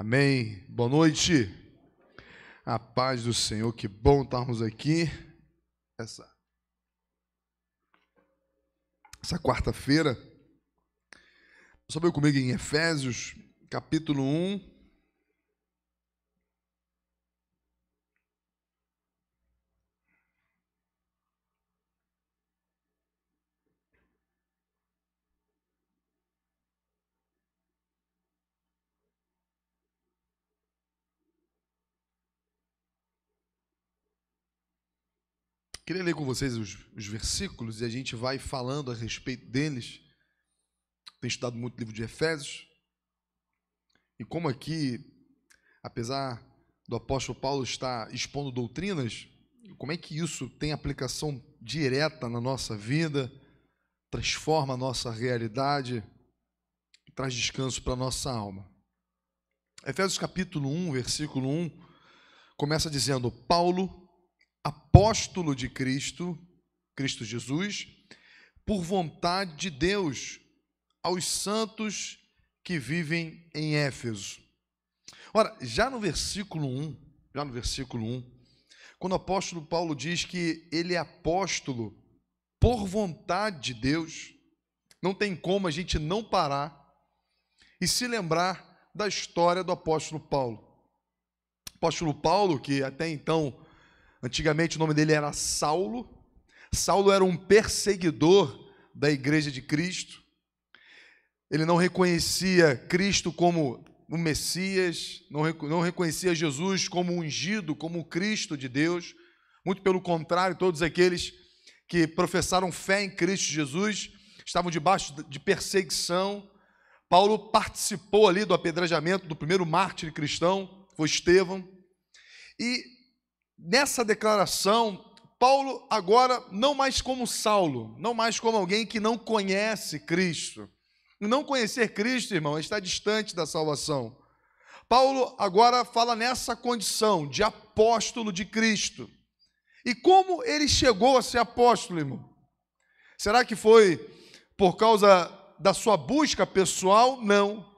Amém. Boa noite. A paz do Senhor, que bom estarmos aqui. Essa, essa quarta-feira. Sobe comigo em Efésios, capítulo 1. Queria ler com vocês os, os, versículos e a gente vai falando a respeito deles. Tenho estudado muito o livro de Efésios. E como aqui, apesar do apóstolo Paulo estar expondo doutrinas, como é que isso tem aplicação direta na nossa vida, transforma a nossa realidade, traz descanso para a nossa alma. Efésios capítulo 1, versículo 1, começa dizendo: Paulo, apóstolo de Cristo, Cristo Jesus, por vontade de Deus, aos santos que vivem em Éfeso. Ora, já no versículo 1, já no versículo 1, quando o apóstolo Paulo diz que ele é apóstolo por vontade de Deus, não tem como a gente não parar e se lembrar da história do apóstolo Paulo. O apóstolo Paulo, que até então Antigamente o nome dele era Saulo. Saulo era um perseguidor da igreja de Cristo. Ele não reconhecia Cristo como o Messias, não, reconhecia Jesus como ungido, como o Cristo de Deus. Muito pelo contrário, todos aqueles que professaram fé em Cristo Jesus estavam debaixo de perseguição. Paulo participou ali do apedrejamento do primeiro mártir cristão, foi Estevão. E nessa declaração, Paulo agora não mais como Saulo, não mais como alguém que não conhece Cristo. Não conhecer Cristo, irmão, estar distante da salvação. Paulo agora fala nessa condição de apóstolo de Cristo. E como ele chegou a ser apóstolo, irmão? Será que foi por causa da sua busca pessoal? Não.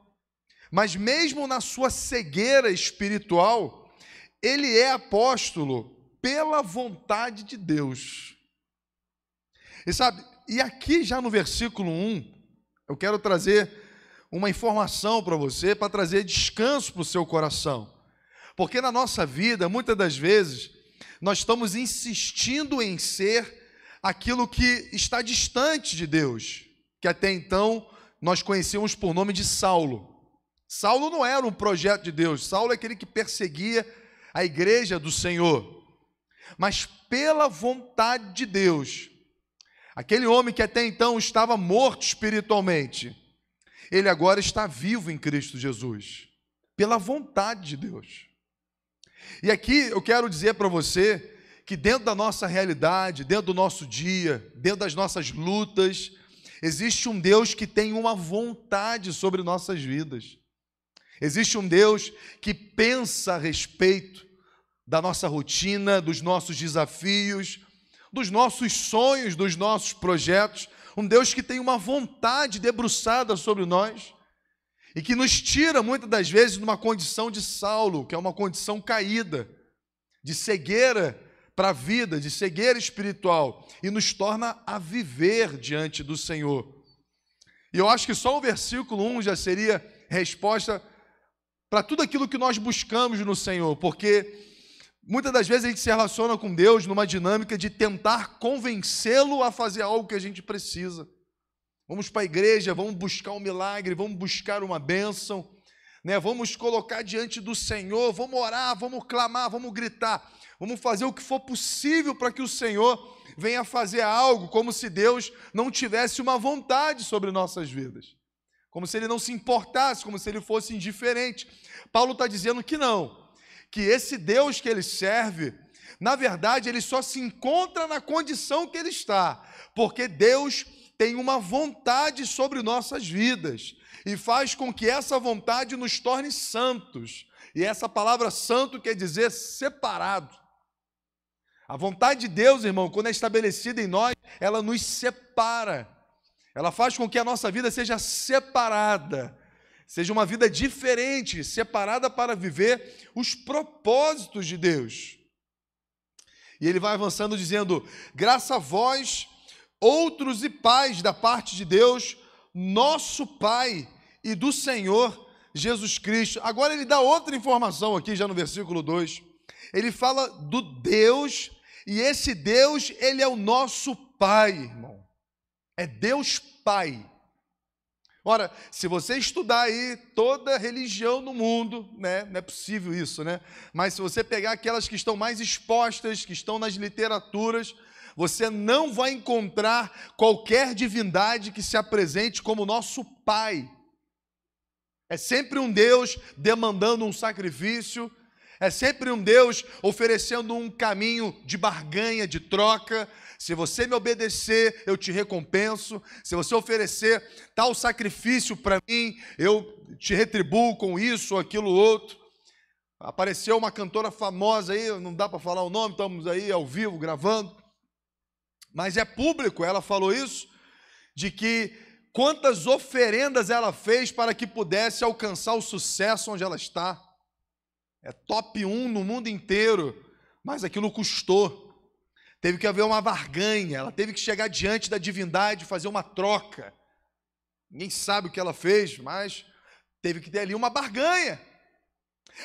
Mas mesmo na sua cegueira espiritual, ele é apóstolo pela vontade de Deus. E sabe, e aqui já no versículo 1, eu quero trazer uma informação para você, para trazer descanso para o seu coração. Porque na nossa vida, muitas das vezes, nós estamos insistindo em ser aquilo que está distante de Deus, que até então nós conhecíamos por nome de Saulo. Saulo não era um projeto de Deus, Saulo é aquele que perseguia a igreja do Senhor, mas pela vontade de Deus. Aquele homem que até então estava morto espiritualmente, ele agora está vivo em Cristo Jesus, pela vontade de Deus. E aqui eu quero dizer para você que dentro da nossa realidade, dentro do nosso dia, dentro das nossas lutas, existe um Deus que tem uma vontade sobre nossas vidas. Existe um Deus que pensa a respeito da nossa rotina, dos nossos desafios, dos nossos sonhos, dos nossos projetos. Um Deus que tem uma vontade debruçada sobre nós e que nos tira muitas das vezes de uma condição de Saulo, que é uma condição caída, de cegueira para a vida, de cegueira espiritual, e nos torna a viver diante do Senhor. E eu acho que só o versículo 1 já seria resposta para tudo aquilo que nós buscamos no Senhor, porque muitas das vezes a gente se relaciona com Deus numa dinâmica de tentar convencê-lo a fazer algo que a gente precisa. Vamos para a igreja, vamos buscar um milagre, vamos buscar uma bênção, né? vamos colocar diante do Senhor, vamos orar, vamos clamar, vamos gritar, vamos fazer o que for possível para que o Senhor venha fazer algo, como se Deus não tivesse uma vontade sobre nossas vidas como se ele não se importasse, como se ele fosse indiferente. Paulo está dizendo que não, que esse Deus que ele serve, na verdade, ele só se encontra na condição que ele está, porque Deus tem uma vontade sobre nossas vidas e faz com que essa vontade nos torne santos. E essa palavra santo quer dizer separado. A vontade de Deus, irmão, quando é estabelecida em nós, ela nos separa ela faz com que a nossa vida seja separada, seja uma vida diferente, separada para viver os propósitos de Deus. E ele vai avançando dizendo: graça a vós, outros e pais da parte de Deus, nosso Pai e do Senhor Jesus Cristo. Agora ele dá outra informação aqui, já no versículo 2. Ele fala do Deus, e esse Deus, ele é o nosso Pai, irmão. É Deus Pai. Ora, se você estudar aí toda religião no mundo, né, não é possível isso, né? Mas se você pegar aquelas que estão mais expostas, que estão nas literaturas, você não vai encontrar qualquer divindade que se apresente como nosso Pai. É sempre um Deus demandando um sacrifício, é sempre um Deus oferecendo um caminho de barganha, de troca. Se você me obedecer, eu te recompenso. Se você oferecer tal sacrifício para mim, eu te retribuo com isso ou aquilo outro. Apareceu uma cantora famosa aí, não dá para falar o nome, estamos aí ao vivo gravando. Mas é público, ela falou isso, de que quantas oferendas ela fez para que pudesse alcançar o sucesso onde ela está. É top 1 no mundo inteiro, mas aquilo custou. Teve que haver uma barganha, ela teve que chegar diante da divindade, fazer uma troca. Ninguém sabe o que ela fez, mas teve que ter ali uma barganha.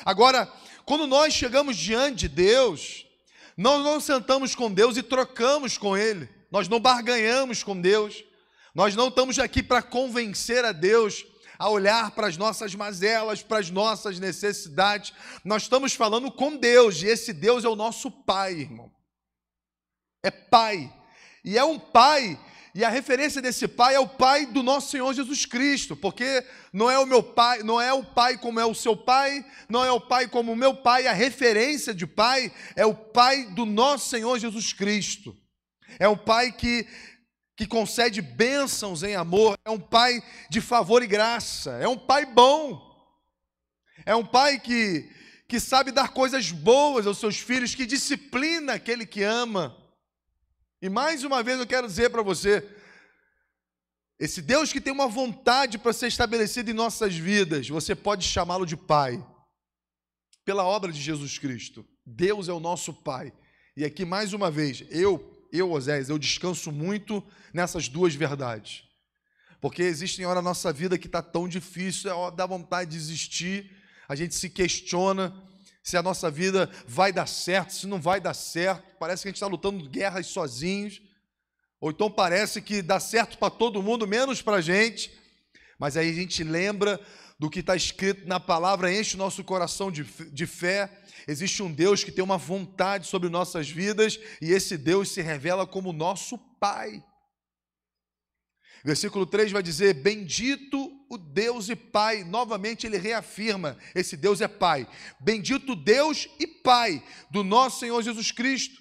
Agora, quando nós chegamos diante de Deus, nós não sentamos com Deus e trocamos com Ele, nós não barganhamos com Deus, nós não estamos aqui para convencer a Deus a olhar para as nossas mazelas, para as nossas necessidades. Nós estamos falando com Deus, e esse Deus é o nosso Pai, irmão. É Pai. E é um Pai, e a referência desse Pai é o Pai do nosso Senhor Jesus Cristo, porque não é o meu Pai, não é o Pai como é o seu Pai, não é o Pai como o meu Pai, a referência de Pai é o Pai do nosso Senhor Jesus Cristo. É um Pai que que concede bênçãos em amor, é um pai de favor e graça, é um pai bom, é um pai que, que sabe dar coisas boas aos seus filhos, que disciplina aquele que ama. E mais uma vez eu quero dizer para você, esse Deus que tem uma vontade para ser estabelecido em nossas vidas, você pode chamá-lo de Pai, pela obra de Jesus Cristo. Deus é o nosso Pai. E aqui mais uma vez, eu eu, Oséias, eu descanso muito nessas duas verdades. Porque existem horas na nossa vida que está tão difícil, é dá vontade de desistir, a gente se questiona se a nossa vida vai dar certo, se não vai dar certo, parece que a gente está lutando guerras sozinhos, ou então parece que dá certo para todo mundo, menos para a gente, mas aí a gente lembra do que está escrito na palavra, enche o nosso coração de, de fé. Existe um Deus que tem uma vontade sobre nossas vidas e esse Deus se revela como nosso Pai. Versículo 3 vai dizer: Bendito o Deus e Pai. Novamente ele reafirma: esse Deus é Pai. Bendito Deus e Pai do nosso Senhor Jesus Cristo,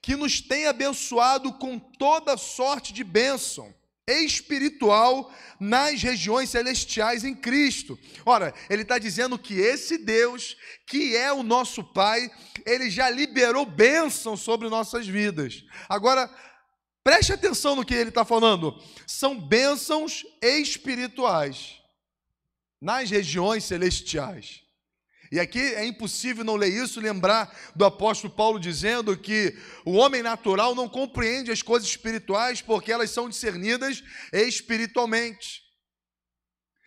que nos tem abençoado com toda sorte de bênção espiritual nas regiões celestiais em Cristo. Ora, ele está dizendo que esse Deus, que é o nosso Pai, ele já liberou bênção sobre nossas vidas. Agora, preste atenção no que ele está falando. São bênçãos espirituais nas regiões celestiais. E aqui é impossível não ler isso, lembrar do apóstolo Paulo dizendo que o homem natural não compreende as coisas espirituais porque elas são discernidas espiritualmente.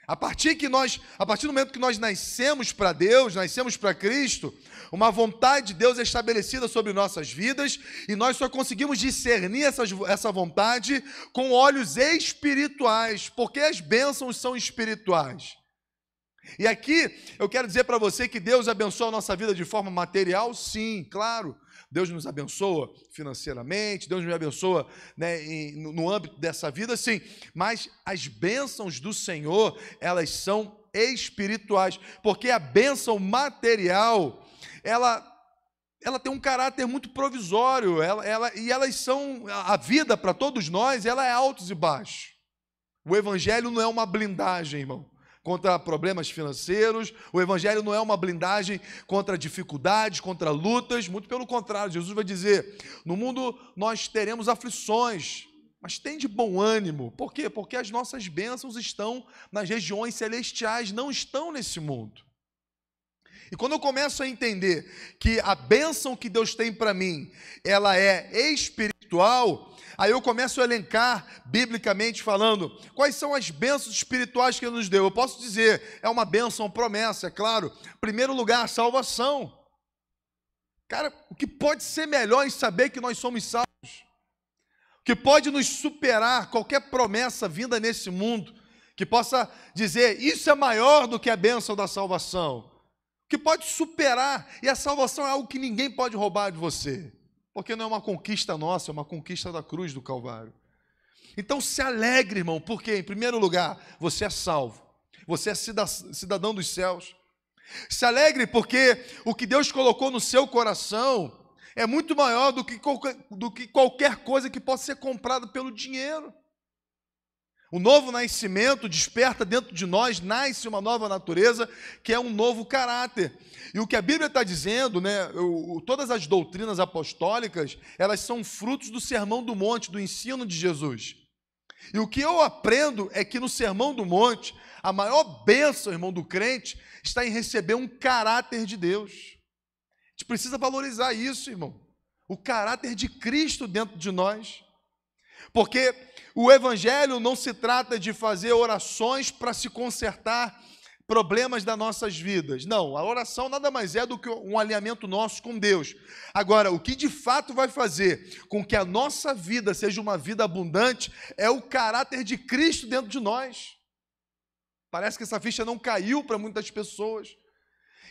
A partir que nós, a partir do momento que nós nascemos para Deus, nascemos para Cristo, uma vontade de Deus é estabelecida sobre nossas vidas e nós só conseguimos discernir essa, essa vontade com olhos espirituais, porque as bênçãos são espirituais. E aqui eu quero dizer para você que Deus abençoa a nossa vida de forma material, sim, claro. Deus nos abençoa financeiramente, Deus nos abençoa né, no âmbito dessa vida, sim. Mas as bênçãos do Senhor, elas são espirituais, porque a bênção material, ela ela tem um caráter muito provisório, ela, ela, e elas são, a vida para todos nós, ela é altos e baixos. O evangelho não é uma blindagem, irmão contra problemas financeiros. O Evangelho não é uma blindagem contra dificuldades, contra lutas. Muito pelo contrário, Jesus vai dizer: no mundo nós teremos aflições, Mas tem de bom ânimo. Por quê? Porque as nossas bênçãos estão nas regiões celestiais, não estão nesse mundo. E quando eu começo a entender que a bênção que Deus tem para mim, ela é espiritual, aí eu começo a elencar, biblicamente falando, quais são as bênçãos espirituais que Ele nos deu. Eu posso dizer, é uma bênção, promessa, é claro. Primeiro lugar, salvação. Cara, o que pode ser melhor em saber que nós somos salvos? O que pode nos superar qualquer promessa vinda nesse mundo, que possa dizer, isso é maior do que a bênção da salvação que pode superar, e a salvação é algo que ninguém pode roubar de você, porque não é uma conquista nossa, é uma conquista da cruz do Calvário. Então se alegre, irmão, porque, em primeiro lugar, você é salvo, você é cidadão dos céus. Se alegre porque o que Deus colocou no seu coração é muito maior do que qualquer, coisa que possa ser comprada pelo dinheiro. O novo nascimento desperta dentro de nós, nasce uma nova natureza, que é um novo caráter. E o que a Bíblia está dizendo, né, todas as doutrinas apostólicas, elas são frutos do sermão do monte, do ensino de Jesus. E o que eu aprendo é que no sermão do monte, a maior bênção, irmão, do crente, está em receber um caráter de Deus. A gente precisa valorizar isso, irmão. O caráter de Cristo dentro de nós. Porque o Evangelho não se trata de fazer orações para se consertar problemas das nossas vidas. Não, a oração nada mais é do que um alinhamento nosso com Deus. Agora, o que de fato vai fazer com que a nossa vida seja uma vida abundante é o caráter de Cristo dentro de nós. Parece que essa ficha não caiu para muitas pessoas.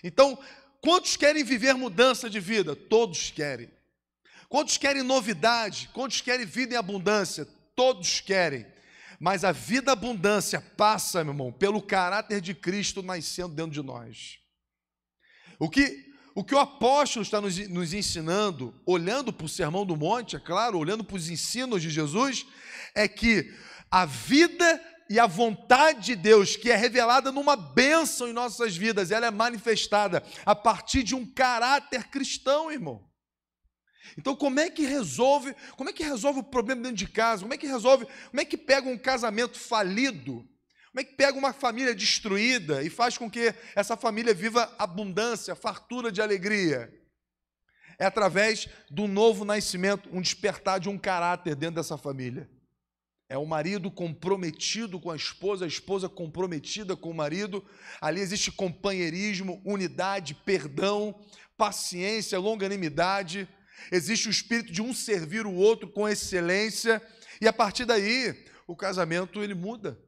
Então, quantos querem viver mudança de vida? Todos querem. Quantos querem novidade? Quantos querem vida em abundância? Todos querem. Mas a vida abundância passa, meu irmão, pelo caráter de Cristo nascendo dentro de nós. O que o, que o apóstolo está nos, nos ensinando, olhando para o Sermão do Monte, é claro, olhando para os ensinos de Jesus, é que a vida e a vontade de Deus, que é revelada numa bênção em nossas vidas, ela é manifestada a partir de um caráter cristão, irmão. Então, como é que resolve? Como é que resolve o problema dentro de casa? Como é que resolve? Como é que pega um casamento falido? Como é que pega uma família destruída e faz com que essa família viva abundância, fartura de alegria? É através do novo nascimento, um despertar de um caráter dentro dessa família. É o marido comprometido com a esposa, a esposa comprometida com o marido. Ali existe companheirismo, unidade, perdão, paciência, longanimidade existe o espírito de um servir o outro com excelência, e a partir daí o casamento ele muda.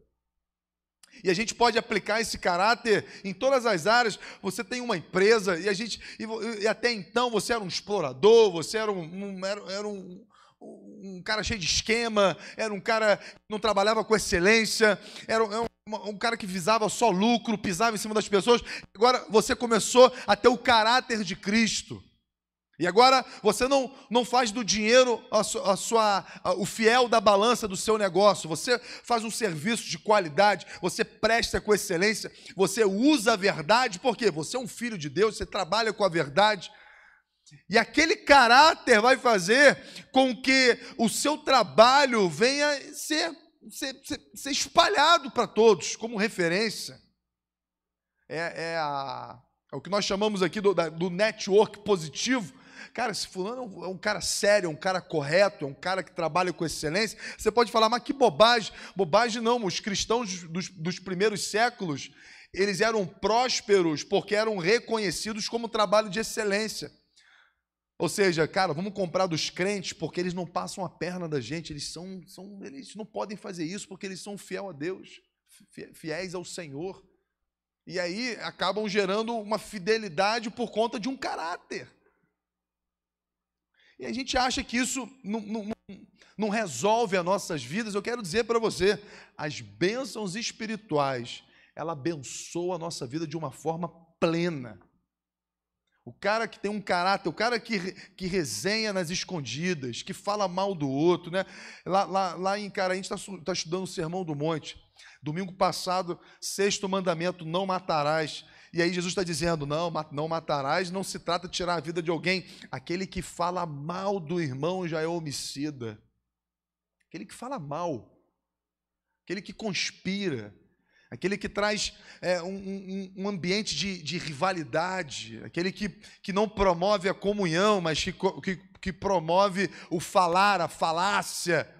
E a gente pode aplicar esse caráter em todas as áreas. Você tem uma empresa e a gente e, e até então você era um explorador, você era um, um era, era um, um cara cheio de esquema, era um cara que não trabalhava com excelência, era um, um, cara que visava só lucro, pisava em cima das pessoas. Agora você começou a ter o caráter de Cristo. E agora você não, não faz do dinheiro a sua, a sua, a, o fiel da balança do seu negócio, você faz um serviço de qualidade, você presta com excelência, você usa a verdade, porque você é um filho de Deus, você trabalha com a verdade. E aquele caráter vai fazer com que o seu trabalho venha ser, ser, ser, ser espalhado para todos como referência. É, é, a, é, o que nós chamamos aqui do, da, do network positivo Cara, esse fulano é um cara sério, é um cara correto, é um cara que trabalha com excelência. Você pode falar, mas que bobagem. Bobagem não, os cristãos dos, dos primeiros séculos, eles eram prósperos porque eram reconhecidos como trabalho de excelência. Ou seja, cara, vamos comprar dos crentes porque eles não passam a perna da gente, eles são, são eles não podem fazer isso porque eles são fiel a Deus, fiéis ao Senhor. E aí acabam gerando uma fidelidade por conta de um caráter. E a gente acha que isso não, não, não resolve as nossas vidas. Eu quero dizer para você, as bênçãos espirituais, ela abençoa a nossa vida de uma forma plena. O cara que tem um caráter, o cara que, que resenha nas escondidas, que fala mal do outro, né? Lá, lá, lá em cara, a gente está tá estudando o Sermão do Monte. Domingo passado, sexto mandamento: não matarás. E aí Jesus está dizendo: não, não matarás, não se trata de tirar a vida de alguém. Aquele que fala mal do irmão já é homicida. aquele que fala mal, aquele que conspira, aquele que traz é, um, um, um, ambiente de, de, rivalidade, aquele que, que não promove a comunhão, mas que, que, que promove o falar, a falácia.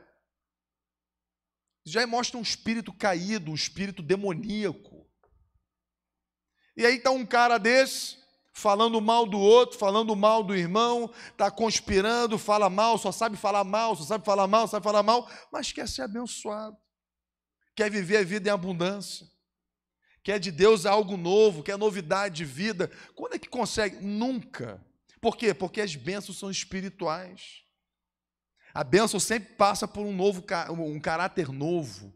Já mostra um espírito caído, um espírito demoníaco. E aí está um cara desse, falando mal do outro, falando mal do irmão, está conspirando, fala mal, só sabe falar mal, só sabe falar mal, sabe falar mal, mas quer ser abençoado, quer viver a vida em abundância, quer de Deus algo novo, quer novidade de vida. Quando é que consegue? Nunca. Por quê? Porque as bênçãos são espirituais. A bênção sempre passa por um novo um caráter novo.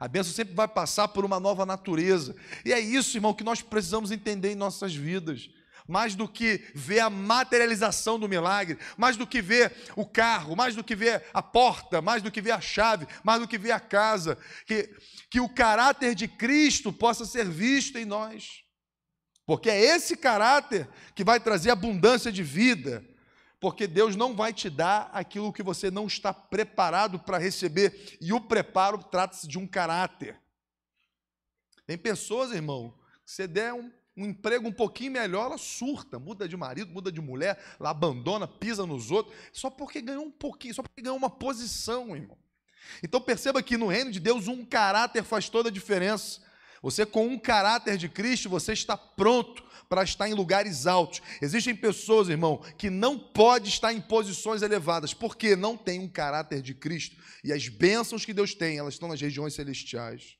A bênção sempre vai passar por uma nova natureza. E é isso, irmão, que nós precisamos entender em nossas vidas. Mais do que ver a materialização do milagre, mais do que ver o carro, mais do que ver a porta, mais do que ver a chave, mais do que ver a casa, que, que o caráter de Cristo possa ser visto em nós. Porque é esse caráter que vai trazer abundância de vida. Porque Deus não vai te dar aquilo que você não está preparado para receber. E o preparo trata-se de um caráter. Tem pessoas, irmão, que você der um, um emprego um pouquinho melhor, ela surta, muda de marido, muda de mulher, ela abandona, pisa nos outros, só porque ganhou um pouquinho, só porque ganhou uma posição, irmão. Então perceba que no reino de Deus um caráter faz toda a diferença. Você, com um caráter de Cristo, você está pronto para estar em lugares altos. Existem pessoas, irmão, que não pode estar em posições elevadas, porque não tem um caráter de Cristo. E as bênçãos que Deus tem, elas estão nas regiões celestiais.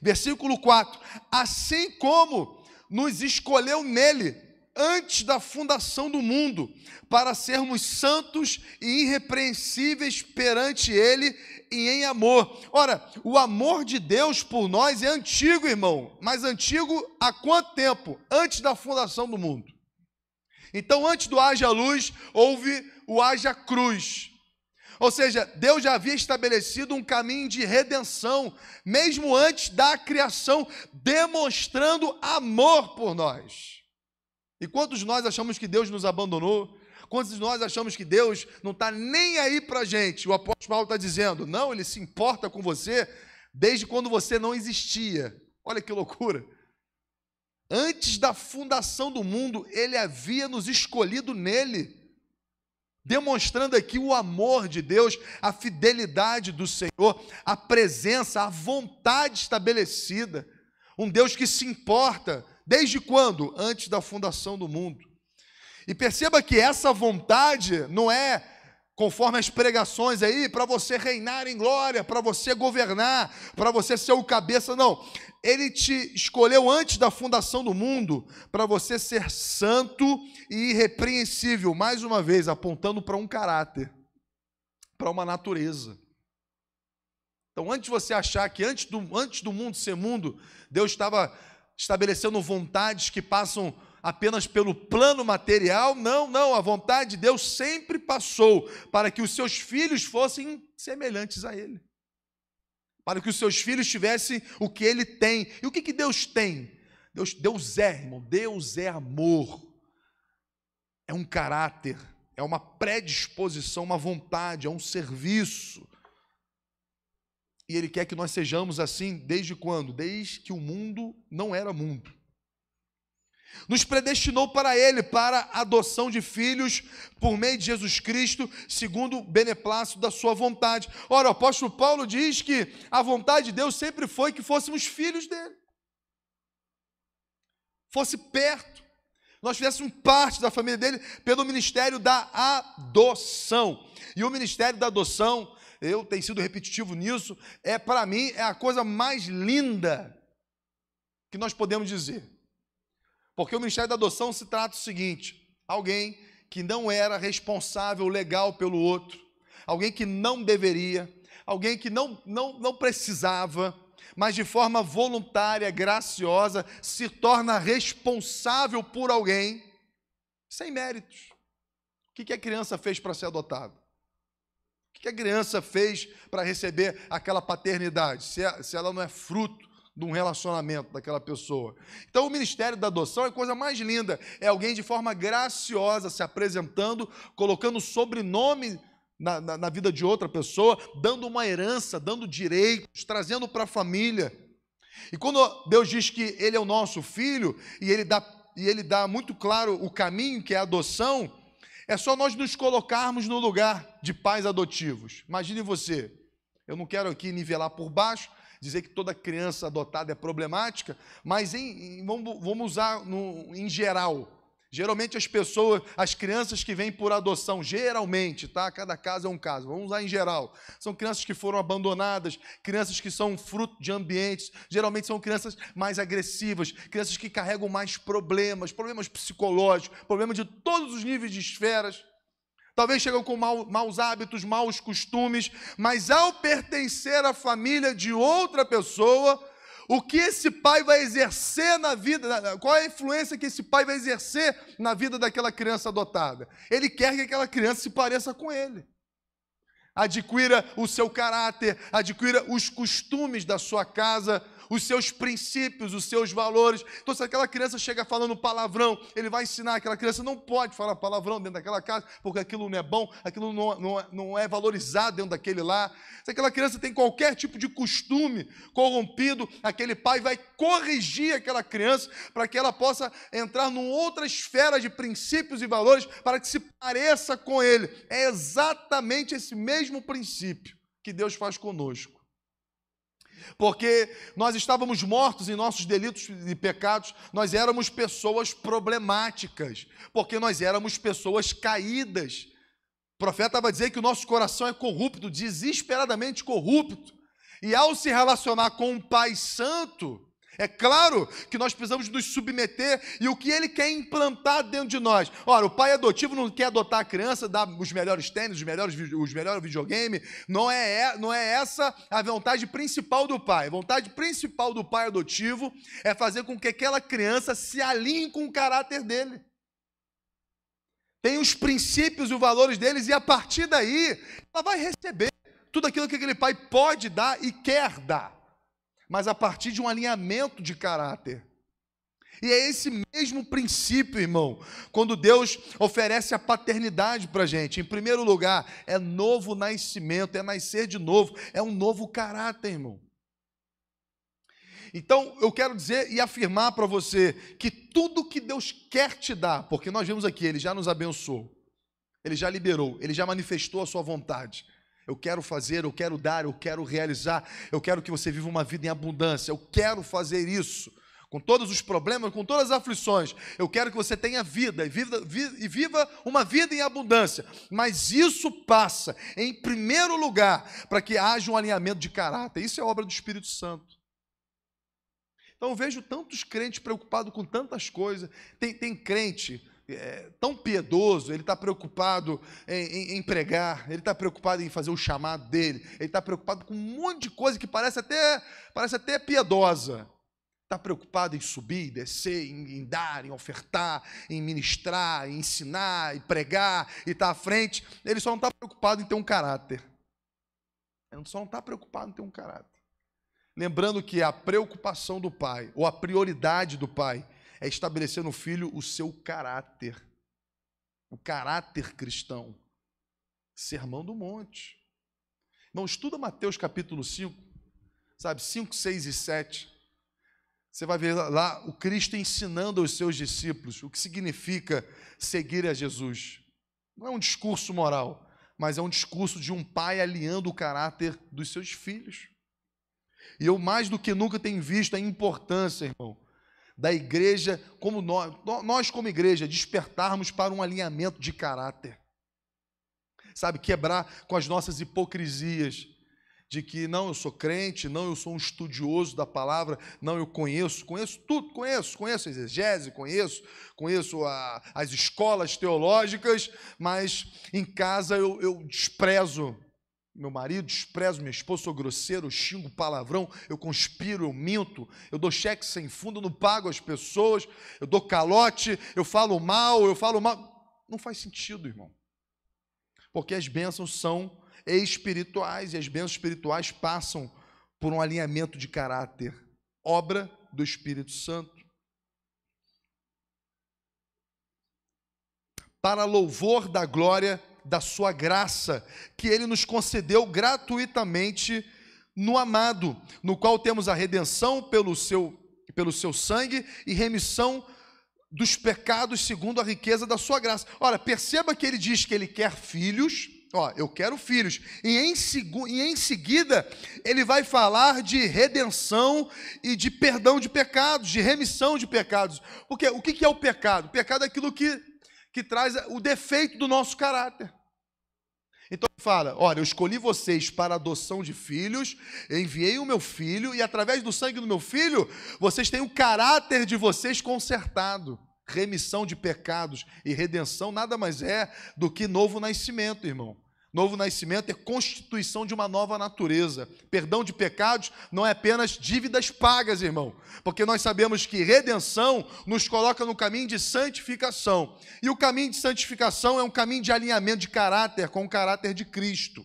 Versículo 4: Assim como nos escolheu nele antes da fundação do mundo, para sermos santos e irrepreensíveis perante Ele e em amor. Ora, o amor de Deus por nós é antigo, irmão, mas antigo há quanto tempo? Antes da fundação do mundo. Então, antes do haja luz, houve o haja cruz. Ou seja, Deus já havia estabelecido um caminho de redenção, mesmo antes da criação, demonstrando amor por nós. E quantos de nós achamos que Deus nos abandonou? Quantos de nós achamos que Deus não está nem aí para a gente? O apóstolo Paulo está dizendo, não, ele se importa com você desde quando você não existia. Olha que loucura. Antes da fundação do mundo, ele havia nos escolhido nele, demonstrando aqui o amor de Deus, a fidelidade do Senhor, a presença, a vontade estabelecida. Um Deus que se importa Desde quando? Antes da fundação do mundo. E perceba que essa vontade não é conforme as pregações aí, para você reinar em glória, para você governar, para você ser o cabeça, não. Ele te escolheu antes da fundação do mundo para você ser santo e irrepreensível, mais uma vez apontando para um caráter, para uma natureza. Então, antes de você achar que antes do, antes do mundo ser mundo, Deus estava estabelecendo vontades que passam apenas pelo plano material. Não, não, a vontade de Deus sempre passou para que os seus filhos fossem semelhantes a Ele. Para que os seus filhos tivessem o que Ele tem. E o que, que Deus tem? Deus, Deus é, irmão, Deus é amor. É um caráter, é uma predisposição, uma vontade, é um serviço. E Ele quer que nós sejamos assim desde quando? Desde que o mundo não era mundo. Nos predestinou para Ele, para a adoção de filhos por meio de Jesus Cristo, segundo o beneplácito da Sua vontade. Ora, o apóstolo Paulo diz que a vontade de Deus sempre foi que fôssemos filhos dele, fosse perto, nós fizéssemos parte da família dele pelo ministério da adoção. E o ministério da adoção eu tenho sido repetitivo nisso, é para mim é a coisa mais linda que nós podemos dizer. Porque o ministério da adoção se trata do seguinte: alguém que não era responsável legal pelo outro, alguém que não deveria, alguém que não, não, não precisava, mas de forma voluntária, graciosa, se torna responsável por alguém, sem méritos. O que a criança fez para ser adotada? Que a criança fez para receber aquela paternidade, se ela não é fruto de um relacionamento daquela pessoa. Então, o ministério da adoção é a coisa mais linda. É alguém de forma graciosa se apresentando, colocando sobrenome na, na, na vida de outra pessoa, dando uma herança, dando direitos, trazendo para a família. E quando Deus diz que Ele é o nosso filho, e Ele dá, e ele dá muito claro o caminho, que é a adoção, é só nós nos colocarmos no lugar de pais adotivos. Imagine você, eu não quero aqui nivelar por baixo, dizer que toda criança adotada é problemática, mas em, em, vamos, vamos usar no, em geral. Geralmente as pessoas, as crianças que vêm por adoção, geralmente, tá? Cada caso é um caso. Vamos lá em geral. São crianças que foram abandonadas, crianças que são fruto de ambientes, geralmente são crianças mais agressivas, crianças que carregam mais problemas, problemas psicológicos, problemas de todos os níveis de esferas. Talvez chegam com mau, maus hábitos, maus costumes, mas ao pertencer à família de outra pessoa, o que esse pai vai exercer na vida, qual é a influência que esse pai vai exercer na vida daquela criança adotada? Ele quer que aquela criança se pareça com ele. Adquira o seu caráter, adquira os costumes da sua casa, os seus princípios, os seus valores. Então, se aquela criança chega falando palavrão, ele vai ensinar aquela criança não pode falar palavrão dentro daquela casa, porque aquilo não é bom, aquilo não, não, não é valorizado dentro daquele lá. Se aquela criança tem qualquer tipo de costume corrompido, aquele pai vai corrigir aquela criança para que ela possa entrar numa outra esfera de princípios e valores para que se pareça com ele. É exatamente esse mesmo princípio que Deus faz conosco porque nós estávamos mortos em nossos delitos e pecados, nós éramos pessoas problemáticas, porque nós éramos pessoas caídas. O profeta vai dizer que o nosso coração é corrupto, desesperadamente corrupto, e ao se relacionar com um Pai Santo, é claro que nós precisamos nos submeter e o que ele quer implantar dentro de nós. Ora, o pai adotivo não quer adotar a criança, dar os melhores tênis, os melhores, os melhores videogames. Não é, não é essa a vontade principal do pai. A vontade principal do pai adotivo é fazer com que aquela criança se alinhe com o caráter dele. Tem os princípios e os valores deles e a partir daí ela vai receber tudo aquilo que aquele pai pode dar e quer dar mas a partir de um alinhamento de caráter. E é esse mesmo princípio, irmão, quando Deus oferece a paternidade para a gente. Em primeiro lugar, é novo nascimento, é nascer de novo, é um novo caráter, irmão. Então, eu quero dizer e afirmar para você que tudo que Deus quer te dar, porque nós vimos aqui, Ele já nos abençoou, Ele já liberou, Ele já manifestou a sua vontade. Eu quero fazer, eu quero dar, eu quero realizar, eu quero que você viva uma vida em abundância, eu quero fazer isso. Com todos os problemas, com todas as aflições, eu quero que você tenha vida e viva, e viva uma vida em abundância. Mas isso passa, em primeiro lugar, para que haja um alinhamento de caráter. Isso é obra do Espírito Santo. Então eu vejo tantos crentes preocupados com tantas coisas. Tem, tem crente é, tão piedoso, ele está preocupado em, em, em, pregar, ele está preocupado em fazer o chamado dele, ele está preocupado com um monte de coisa que parece até, parece até piedosa. Está preocupado em subir, descer, em, em, dar, em ofertar, em ministrar, em ensinar, em pregar, e estar tá à frente. Ele só não está preocupado em ter um caráter. Ele só não está preocupado em ter um caráter. Lembrando que a preocupação do pai, ou a prioridade do pai, é estabelecer no filho o seu caráter, o caráter cristão. Sermão do Monte. Não estuda Mateus capítulo 5, sabe, 5, 6 e 7. Você vai ver lá o Cristo ensinando aos seus discípulos o que significa seguir a Jesus. Não é um discurso moral, mas é um discurso de um pai alinhando o caráter dos seus filhos. E eu mais do que nunca tenho visto a importância, irmão, da igreja, como nós, nós como igreja, despertarmos para um alinhamento de caráter. Sabe, quebrar com as nossas hipocrisias de que não, eu sou crente, não, eu sou um estudioso da palavra, não, eu conheço, conheço tudo, conheço, conheço a exegese, conheço, conheço a, as escolas teológicas, mas em casa eu, eu desprezo meu marido, desprezo minha esposa, sou grosseiro, xingo palavrão, eu conspiro, eu minto, eu dou cheque sem fundo, não pago as pessoas, eu dou calote, eu falo mal, eu falo mal. Não faz sentido, irmão. Porque as bênçãos são espirituais e as bênçãos espirituais passam por um alinhamento de caráter, obra do Espírito Santo. Para louvor da glória da sua graça, que ele nos concedeu gratuitamente no amado, no qual temos a redenção pelo seu, pelo seu sangue e remissão dos pecados segundo a riqueza da sua graça. Ora, perceba que ele diz que ele quer filhos, ó, eu quero filhos, e em, e em seguida ele vai falar de redenção e de perdão de pecados, de remissão de pecados. Porque o que é o pecado? O pecado é aquilo que, que traz o defeito do nosso caráter. Então ele fala: Olha, eu escolhi vocês para adoção de filhos, enviei o meu filho, e através do sangue do meu filho, vocês têm o caráter de vocês consertado. Remissão de pecados e redenção nada mais é do que novo nascimento, irmão. Novo nascimento é constituição de uma nova natureza. Perdão de pecados não é apenas dívidas pagas, irmão, porque nós sabemos que redenção nos coloca no caminho de santificação. E o caminho de santificação é um caminho de alinhamento de caráter com o caráter de Cristo.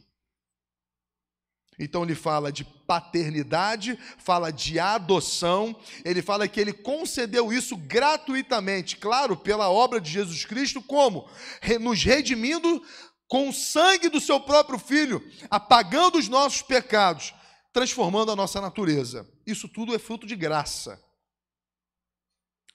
Então ele fala de paternidade, fala de adoção, ele fala que ele concedeu isso gratuitamente, claro, pela obra de Jesus Cristo, como? Nos redimindo com o sangue do seu próprio filho, apagando os nossos pecados, transformando a nossa natureza. Isso tudo é fruto de graça.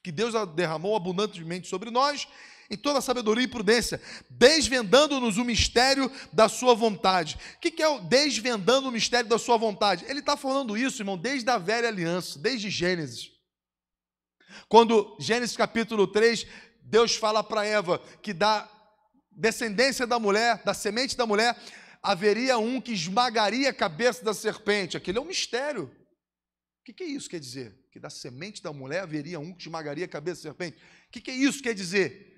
Que Deus derramou abundantemente sobre nós em toda a sabedoria e prudência, desvendando-nos o mistério da sua vontade. O que é o desvendando o mistério da sua vontade? Ele está falando isso, irmão, desde a velha aliança, desde Gênesis. Quando Gênesis capítulo 3, Deus fala para Eva que dá descendência da mulher, da semente da mulher, haveria um que esmagaria a cabeça da serpente. Aquele é um mistério. O que, que isso quer dizer? Que da semente da mulher haveria um que esmagaria a cabeça da serpente. O que, que isso quer dizer?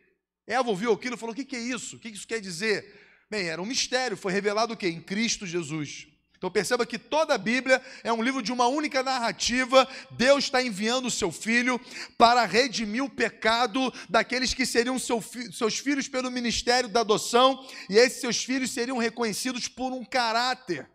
Eva ouviu aquilo e falou: O que, que é isso? O que, que isso quer dizer? Bem, era um mistério, foi revelado o quê? Em Cristo Jesus. Então perceba que toda a Bíblia é um livro de uma única narrativa. Deus está enviando o seu filho para redimir o pecado daqueles que seriam seu seus filhos pelo ministério da adoção, e esses seus filhos seriam reconhecidos por um caráter.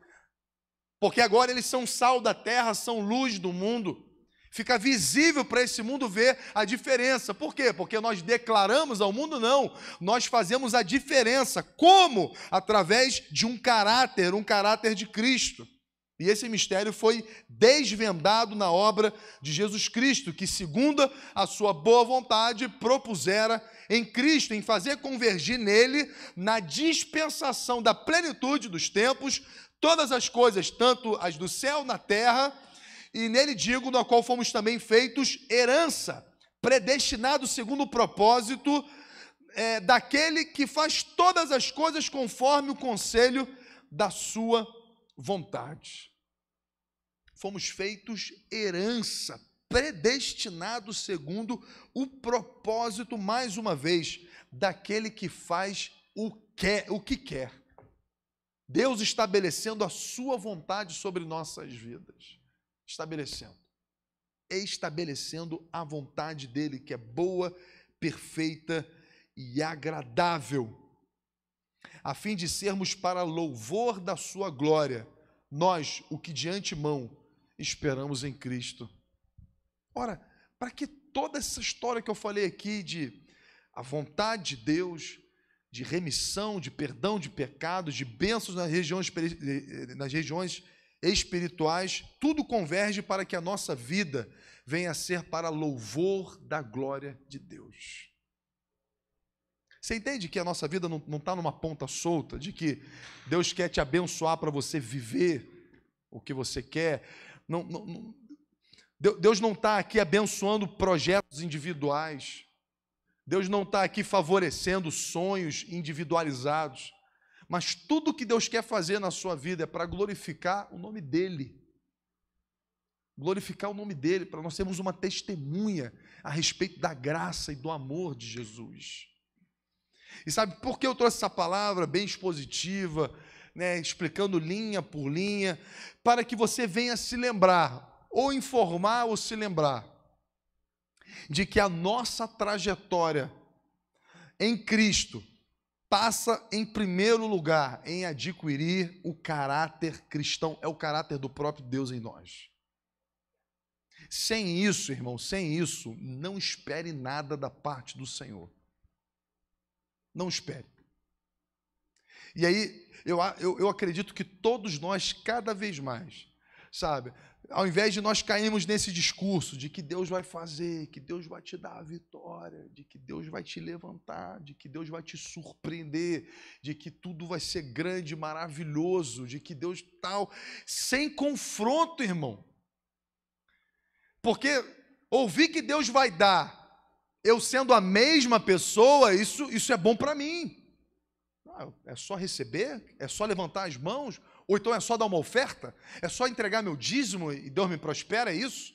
Porque agora eles são sal da terra, são luz do mundo. Fica visível para esse mundo ver a diferença. Por quê? Porque nós declaramos ao mundo não. Nós fazemos a diferença. Como? Através de um caráter, um caráter de Cristo. E esse mistério foi desvendado na obra de Jesus Cristo, que, segundo a sua boa vontade, propusera em Cristo, em fazer convergir nele, na dispensação da plenitude dos tempos, todas as coisas, tanto as do céu na terra, e nele digo, na qual fomos também feitos herança, predestinado segundo o propósito é, daquele que faz todas as coisas conforme o conselho da sua vontade. Fomos feitos herança, predestinado segundo o propósito, mais uma vez, daquele que faz o que, o que quer. Deus estabelecendo a sua vontade sobre nossas vidas estabelecendo. Estabelecendo a vontade dele, que é boa, perfeita e agradável, a fim de sermos para louvor da sua glória, nós, o que de antemão esperamos em Cristo. Ora, para que toda essa história que eu falei aqui de a vontade de Deus, de remissão, de perdão de pecados, de bênçãos nas regiões, nas regiões espirituais, tudo converge para que a nossa vida venha a ser para louvor da glória de Deus. Você entende que a nossa vida não está numa ponta solta, de que Deus quer te abençoar para você viver o que você quer? Não, não, não, Deus não está aqui abençoando projetos individuais. Deus não está aqui favorecendo sonhos individualizados. Mas tudo que Deus quer fazer na sua vida é para glorificar o nome dEle. Glorificar o nome dEle, para nós termos uma testemunha a respeito da graça e do amor de Jesus. E sabe por que eu trouxe essa palavra bem expositiva, né, explicando linha por linha, para que você venha se lembrar, ou informar ou se lembrar, de que a nossa trajetória em Cristo passa em primeiro lugar em adquirir o caráter cristão, é o caráter do próprio Deus em nós. Sem isso, irmão, sem isso, não espere nada da parte do Senhor. Não espere. E aí, eu, eu, eu acredito que todos nós, cada vez mais, sabe, ao invés de nós cairmos nesse discurso de que Deus vai fazer, que Deus vai te dar a vitória, de que Deus vai te levantar, de que Deus vai te surpreender, de que tudo vai ser grande, maravilhoso, de que Deus tal, sem confronto, irmão. Porque ouvir que Deus vai dar, eu sendo a mesma pessoa, isso, isso é bom para mim. É só receber? É só levantar as mãos? Ou então é só dar uma oferta? É só entregar meu dízimo e Deus me prospera? É isso?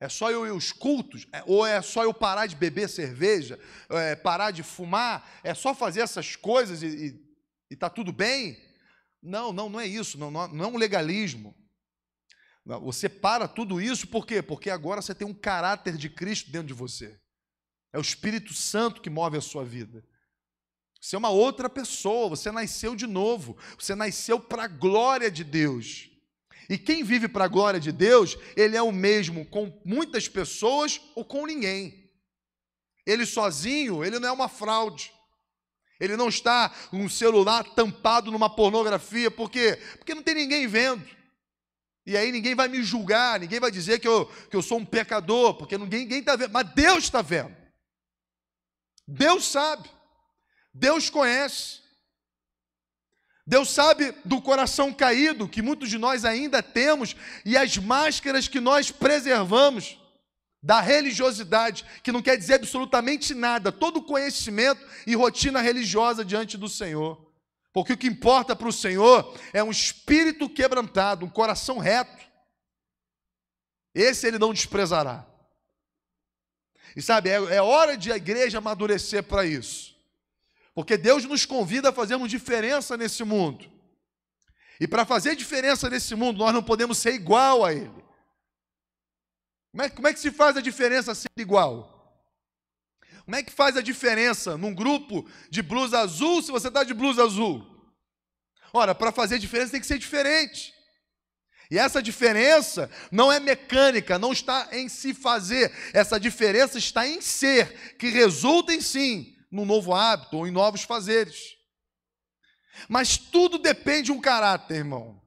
É só eu ir aos cultos? É, ou é só eu parar de beber cerveja? É, parar de fumar? É só fazer essas coisas e está tudo bem? Não, não, não é isso. Não, não, não é um legalismo. Você para tudo isso por quê? Porque agora você tem um caráter de Cristo dentro de você. É o Espírito Santo que move a sua vida. Você é uma outra pessoa, você nasceu de novo, você nasceu para a glória de Deus. E quem vive para a glória de Deus, ele é o mesmo com muitas pessoas ou com ninguém. Ele sozinho, ele não é uma fraude. Ele não está um celular tampado numa pornografia, por quê? Porque não tem ninguém vendo. E aí ninguém vai me julgar, ninguém vai dizer que eu, que eu sou um pecador, porque ninguém está vendo, mas Deus está vendo. Deus sabe. Deus conhece. Deus sabe do coração caído que muitos de nós ainda temos e as máscaras que nós preservamos da religiosidade, que não quer dizer absolutamente nada, todo conhecimento e rotina religiosa diante do Senhor. Porque o que importa para o Senhor é um espírito quebrantado, um coração reto. Esse ele não desprezará. E sabe, é, é hora de a igreja amadurecer para isso. Porque Deus nos convida a fazermos diferença nesse mundo. E para fazer diferença nesse mundo, nós não podemos ser igual a Ele. Como é, como é que se faz a diferença sendo igual? Como é que faz a diferença num grupo de blusa azul se você está de blusa azul? Ora, para fazer diferença tem que ser diferente. E essa diferença não é mecânica, não está em se fazer. Essa diferença está em ser, que resulta em sim num novo hábito ou em novos fazeres. Mas tudo depende de um caráter, irmão.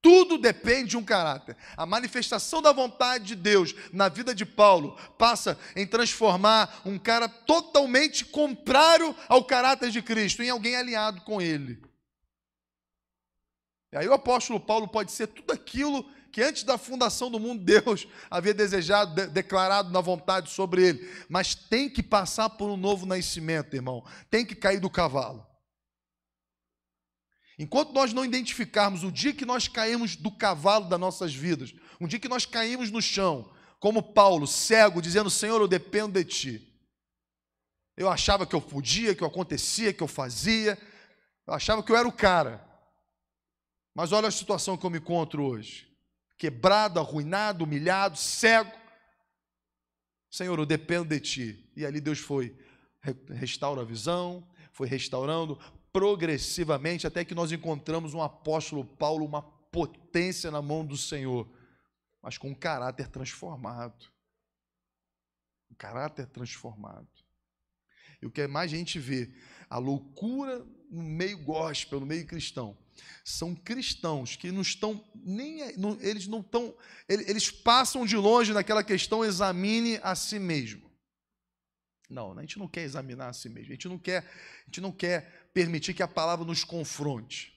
Tudo depende de um caráter. A manifestação da vontade de Deus na vida de Paulo passa em transformar um cara totalmente contrário ao caráter de Cristo em alguém alinhado com ele. E aí o apóstolo Paulo pode ser tudo aquilo que antes da fundação do mundo Deus havia desejado, de, declarado na vontade sobre ele. Mas tem que passar por um novo nascimento, irmão. Tem que cair do cavalo. Enquanto nós não identificarmos o dia que nós caímos do cavalo das nossas vidas, um dia que nós caímos no chão, como Paulo, cego, dizendo: Senhor, eu dependo de ti. Eu achava que eu podia, que eu acontecia, que eu fazia, eu achava que eu era o cara. Mas olha a situação que eu me encontro hoje quebrado, arruinado, humilhado, cego. Senhor, eu dependo de Ti. E ali Deus foi, restaura a visão, foi restaurando progressivamente, até que nós encontramos um apóstolo Paulo, uma potência na mão do Senhor, mas com um caráter transformado. Um caráter transformado. E o que mais a gente vê, a loucura no meio gospel, no meio cristão, são cristãos que não estão nem eles não estão eles passam de longe naquela questão examine a si mesmo. Não, a gente não quer examinar a si mesmo. A gente não quer, a gente não quer permitir que a palavra nos confronte.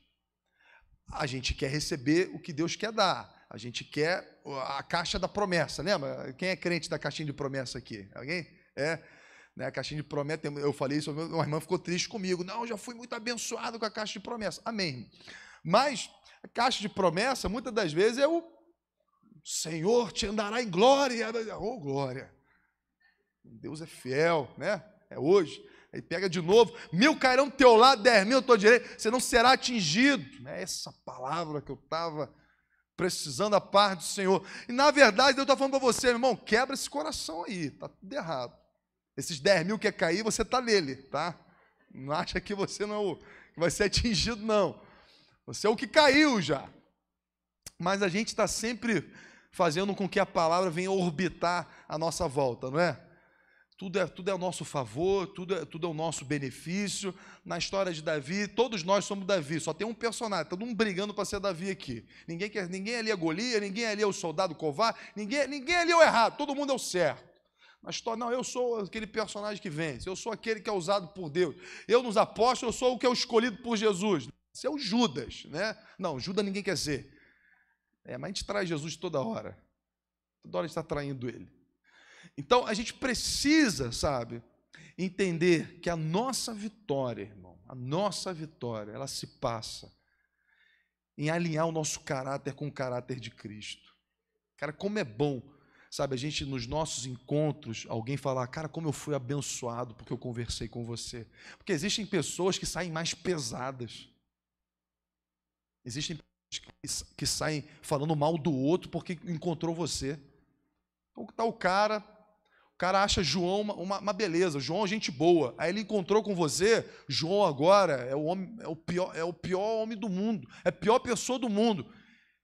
A gente quer receber o que Deus quer dar. A gente quer a caixa da promessa. Lembra? Quem é crente da caixinha de promessa aqui? Alguém? É. Né, a caixinha de promessa, eu falei isso, uma irmã ficou triste comigo. Não, já fui muito abençoado com a caixa de promessa. Amém. Mas a caixa de promessa, muitas das vezes, é o Senhor te andará em glória. Oh, glória. Deus é fiel, né? É hoje. Aí pega de novo, mil cairão do teu lado, dez mil ao teu direito, você não será atingido. É essa palavra que eu estava precisando da parte do Senhor. E na verdade, Deus está falando para você, meu irmão, quebra esse coração aí, está tudo errado. Esses 10 mil que quer cair, você está nele, tá? Não acha que você não vai ser atingido, não. Você é o que caiu já. Mas a gente está sempre fazendo com que a palavra venha orbitar a nossa volta, não é? tudo é, tudo é ao nosso favor, tudo é, tudo é o nosso benefício. Na história de Davi, todos nós somos Davi, só tem um personagem, todo mundo brigando para ser Davi aqui. Ninguém, quer, ninguém ali é Golias, ninguém ali é o soldado covarde, ninguém, ninguém ali é o errado, todo mundo é o certo. História, não, eu sou aquele personagem que vence, eu sou aquele que é usado por Deus. Eu nos apóstolos, eu sou o que é escolhido por Jesus. Você é o Judas, né? Não, Judas ninguém quer ser. É, mas a gente traz Jesus toda hora. Toda hora a gente está traindo ele. Então a gente precisa, sabe, entender que a nossa vitória, irmão, a nossa vitória, ela se passa em alinhar o nosso caráter com o caráter de Cristo. Cara, como é bom, sabe, a gente nos nossos encontros, alguém falar, cara, como eu fui abençoado porque eu conversei com você. Porque existem pessoas que saem mais pesadas. Existem pessoas que, saem falando mal do outro porque encontrou você. Então tá o cara, cara acha João uma, uma, uma, beleza, João é gente boa. Aí ele encontrou com você, João agora é o, homem, é, o pior, é o pior homem do mundo, é a pior pessoa do mundo.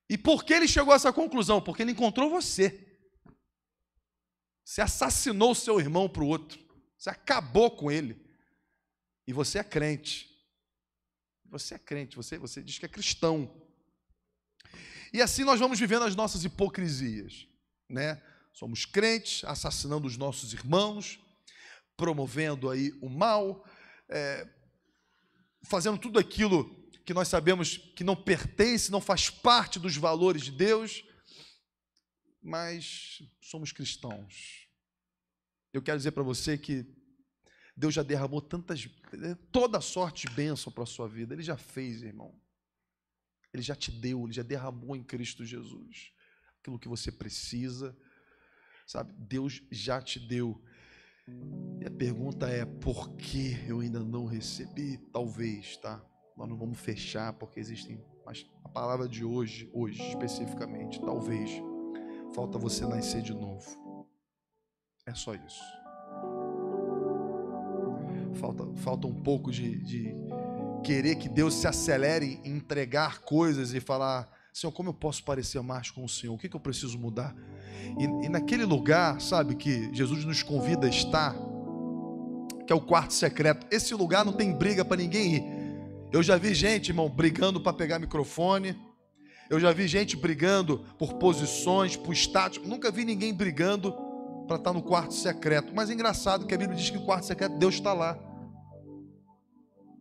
E por que ele chegou a essa conclusão? Porque ele encontrou você. Você assassinou o seu irmão para o outro. Você acabou com ele. E você é crente. Você é crente, você, você diz que é cristão. E assim nós vamos vivendo as nossas hipocrisias, né? Somos crentes, assassinando os nossos irmãos, promovendo aí o mal, é, fazendo tudo aquilo que nós sabemos que não pertence, não faz parte dos valores de Deus, mas somos cristãos. Eu quero dizer para você que Deus já derramou tantas, toda sorte de bênção para a sua vida. Ele já fez, irmão. Ele já te deu, ele já derramou em Cristo Jesus aquilo que você precisa, Sabe, Deus já te deu. E a pergunta é: por que eu ainda não recebi? Talvez, tá? Nós não vamos fechar porque existem. Mas a palavra de hoje, hoje especificamente, talvez, falta você nascer de novo. É só isso. Falta, falta um pouco de, de querer que Deus se acelere em entregar coisas e falar: Senhor, como eu posso parecer mais com o Senhor? O que, que eu preciso mudar? E, e naquele lugar, sabe, que Jesus nos convida a estar, que é o quarto secreto, esse lugar não tem briga para ninguém ir. Eu já vi gente, irmão, brigando para pegar microfone. Eu já vi gente brigando por posições, por status. Nunca vi ninguém brigando para estar no quarto secreto. Mas é engraçado que a Bíblia diz que o quarto secreto, Deus está lá.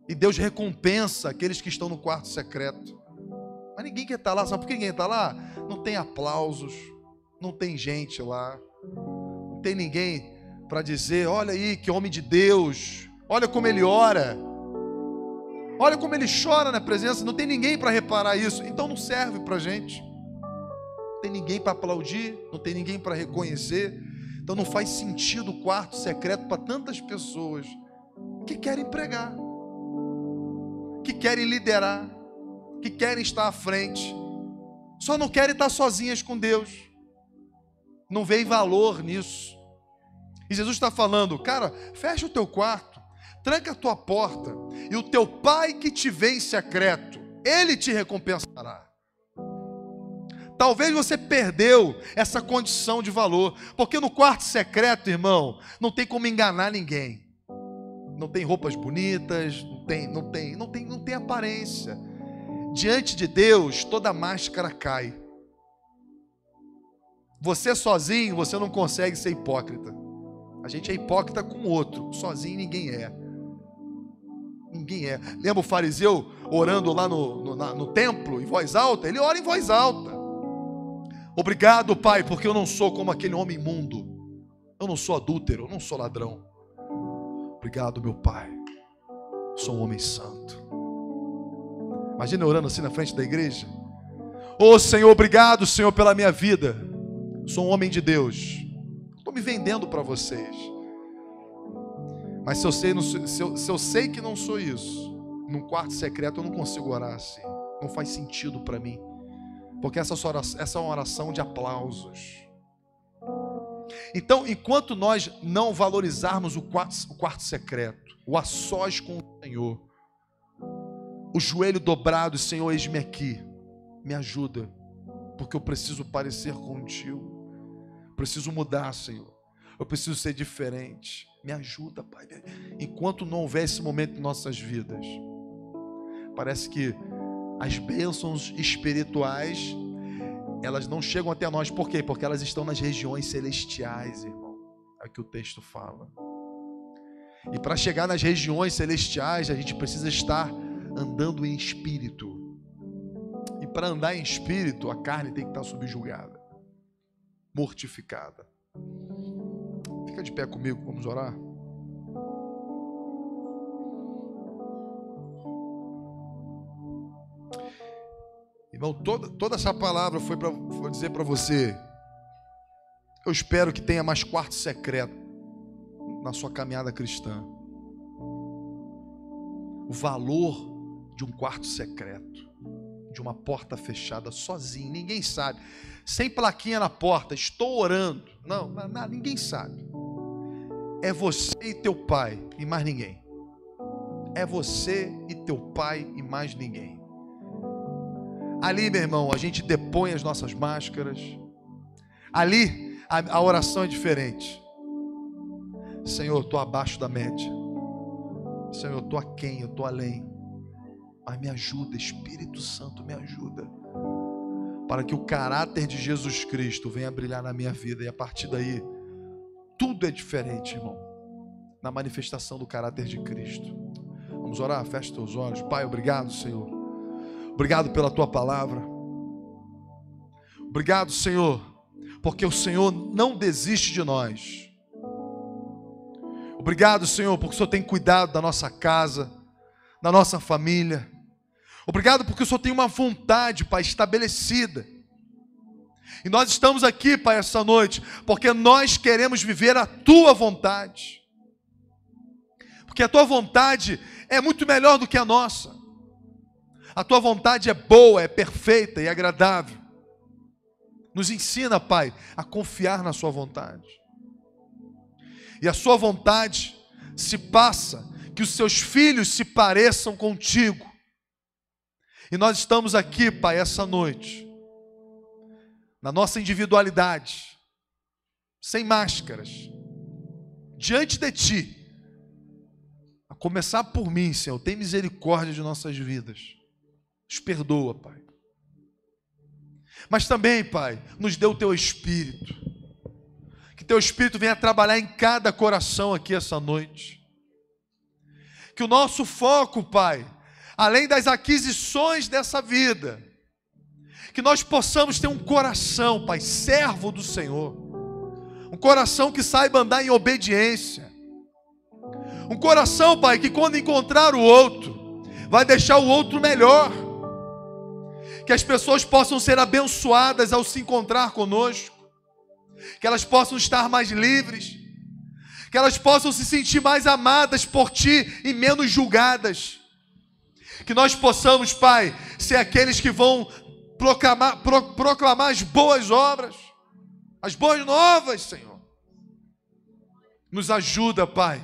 E Deus recompensa aqueles que estão no quarto secreto. Mas ninguém quer estar lá, sabe por que ninguém está lá? Não tem aplausos, não tem gente lá, não tem ninguém para dizer: olha aí, que homem de Deus, olha como ele ora, olha como ele chora na presença, não tem ninguém para reparar isso, então não serve para a gente. Não tem ninguém para aplaudir, não tem ninguém para reconhecer, então não faz sentido o quarto secreto para tantas pessoas que querem pregar, que querem liderar que querem estar à frente, só não querem estar sozinhas com Deus, não veem valor nisso. E Jesus está falando, cara, fecha o teu quarto, tranca a tua porta, e o teu pai que te vê em secreto, ele te recompensará. Talvez você perdeu essa condição de valor, porque no quarto secreto, irmão, não tem como enganar ninguém. Não tem roupas bonitas, não tem, não tem, não tem, não tem aparência diante de Deus, toda máscara cai. Você sozinho, você não consegue ser hipócrita. A gente é hipócrita com o outro, sozinho ninguém é. Ninguém é. Lembra o fariseu orando lá no, no, na, no templo, em voz alta? Ele ora em voz alta. Obrigado, Pai, porque eu não sou como aquele homem imundo. Eu não sou adúltero, eu não sou ladrão. Obrigado, meu Pai. Sou um homem santo. Imagina orando assim na frente da igreja. Ô oh, Senhor, obrigado, Senhor, pela minha vida. Sou um homem de Deus. Estou me vendendo para vocês. Mas se eu, sei, se, eu, se eu sei que não sou isso, num quarto secreto eu não consigo orar assim. Não faz sentido para mim. Porque essa, essa é uma oração de aplausos. Então, enquanto nós não valorizarmos o quarto, o quarto secreto, o a sós com o Senhor, o joelho dobrado, Senhor, eis-me aqui, me ajuda, porque eu preciso parecer contigo, preciso mudar, Senhor. Eu preciso ser diferente. Me ajuda, Pai. Enquanto não houver esse momento em nossas vidas, parece que as bênçãos espirituais elas não chegam até nós. Por quê? Porque elas estão nas regiões celestiais, irmão. É o que o texto fala. E para chegar nas regiões celestiais, a gente precisa estar andando em espírito. E para andar em espírito, a carne tem que estar subjugada, mortificada. Fica de pé comigo, vamos orar. Irmão, toda, toda essa palavra foi para dizer para você. Eu espero que tenha mais quarto secreto na sua caminhada cristã. O valor de um quarto secreto, de uma porta fechada, sozinho, ninguém sabe. Sem plaquinha na porta, estou orando. Não, não, ninguém sabe. É você e teu pai e mais ninguém. É você e teu pai e mais ninguém. Ali, meu irmão, a gente depõe as nossas máscaras. Ali, a, a oração é diferente. Senhor, eu estou abaixo da média. Senhor, eu estou aquém, eu estou além. Mas me ajuda, Espírito Santo, me ajuda. Para que o caráter de Jesus Cristo venha brilhar na minha vida. E a partir daí, tudo é diferente, irmão. Na manifestação do caráter de Cristo. Vamos orar, feche teus olhos. Pai, obrigado, Senhor. Obrigado pela tua palavra. Obrigado, Senhor, porque o Senhor não desiste de nós. Obrigado, Senhor, porque o Senhor tem cuidado da nossa casa, da nossa família. Obrigado porque o Senhor tem uma vontade, Pai, estabelecida. E nós estamos aqui, Pai, essa noite, porque nós queremos viver a tua vontade. Porque a tua vontade é muito melhor do que a nossa. A tua vontade é boa, é perfeita e agradável. Nos ensina, Pai, a confiar na Sua vontade. E a Sua vontade se passa que os seus filhos se pareçam contigo. E nós estamos aqui, Pai, essa noite, na nossa individualidade, sem máscaras, diante de Ti, a começar por mim, Senhor, tem misericórdia de nossas vidas. Nos perdoa, Pai. Mas também, Pai, nos dê o teu espírito. Que teu espírito venha trabalhar em cada coração aqui essa noite. Que o nosso foco, Pai, além das aquisições dessa vida, que nós possamos ter um coração, Pai, servo do Senhor. Um coração que saiba andar em obediência. Um coração, Pai, que quando encontrar o outro, vai deixar o outro melhor que as pessoas possam ser abençoadas ao se encontrar conosco, que elas possam estar mais livres, que elas possam se sentir mais amadas por Ti e menos julgadas. Que nós possamos, Pai, ser aqueles que vão proclamar, pro, proclamar as boas obras, as boas novas, Senhor. Nos ajuda, Pai.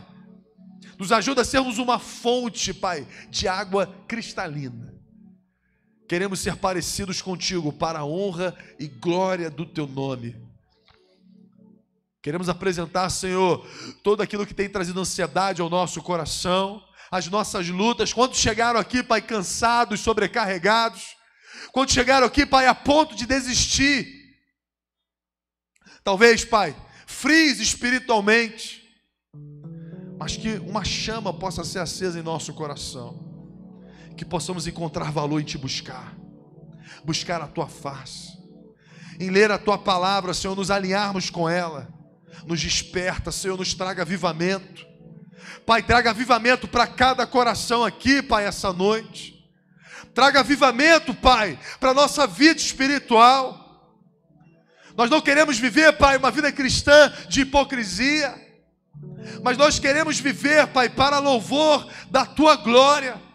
Nos ajuda a sermos uma fonte, Pai, de água cristalina Queremos ser parecidos contigo para a honra e glória do teu nome. Queremos apresentar, Senhor, todo aquilo que tem trazido ansiedade ao nosso coração, as nossas lutas. Quando chegaram aqui, Pai, cansados, sobrecarregados, quando chegaram aqui, Pai, a ponto de desistir, talvez, Pai, frios espiritualmente, mas que uma chama possa ser acesa em nosso coração que possamos encontrar valor em te buscar, buscar a tua face, em ler a tua palavra, Senhor, nos alinharmos com ela, nos desperta, Senhor, nos traga avivamento. Pai, traga avivamento para cada coração aqui, Pai, essa noite. Traga avivamento, Pai, para a nossa vida espiritual. Nós não queremos viver, Pai, uma vida cristã de hipocrisia, mas nós queremos viver, Pai, para louvor da tua glória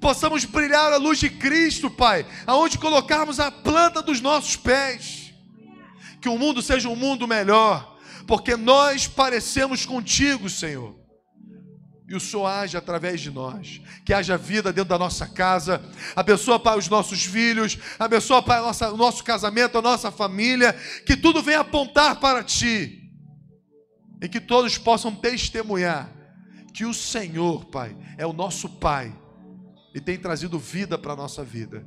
possamos brilhar a luz de Cristo, Pai, aonde colocarmos a planta dos nossos pés. Que o mundo seja um mundo melhor, porque nós parecemos contigo, Senhor e o Senhor age através de nós. Que haja vida dentro da nossa casa, abençoa, Pai, os nossos filhos, abençoa, Pai, nossa, o nosso casamento, a nossa família, que tudo venha apontar para Ti, e que todos possam testemunhar que o Senhor, Pai, é o nosso Pai e tem trazido vida para a nossa vida.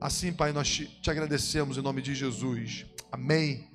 Assim, Pai, nós te agradecemos em nome de Jesus. Amém.